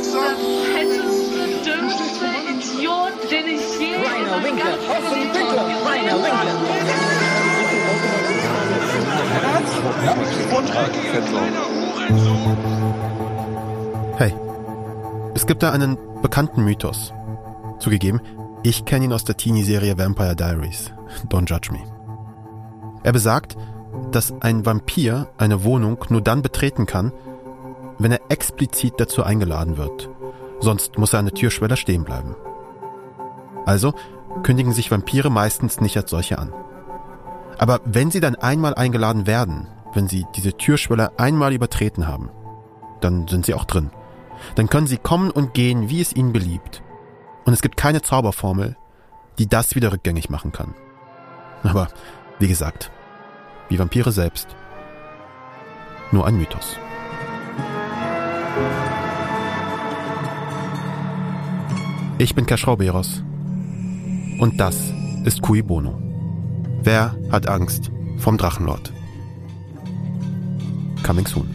ist der fetteste, Idiot, den ich je in meinem Hey, es gibt da einen bekannten Mythos. Zugegeben, ich kenne ihn aus der Teenie-Serie Vampire Diaries. Don't judge me. Er besagt, dass ein Vampir eine Wohnung nur dann betreten kann, wenn er explizit dazu eingeladen wird. Sonst muss er an der Türschwelle stehen bleiben. Also kündigen sich Vampire meistens nicht als solche an. Aber wenn sie dann einmal eingeladen werden, wenn sie diese Türschwelle einmal übertreten haben, dann sind sie auch drin. Dann können sie kommen und gehen, wie es ihnen beliebt. Und es gibt keine Zauberformel, die das wieder rückgängig machen kann. Aber, wie gesagt, wie Vampire selbst. Nur ein Mythos. Ich bin Kaschrauberos. Und das ist Cui Bono. Wer hat Angst vom Drachenlord? Coming soon.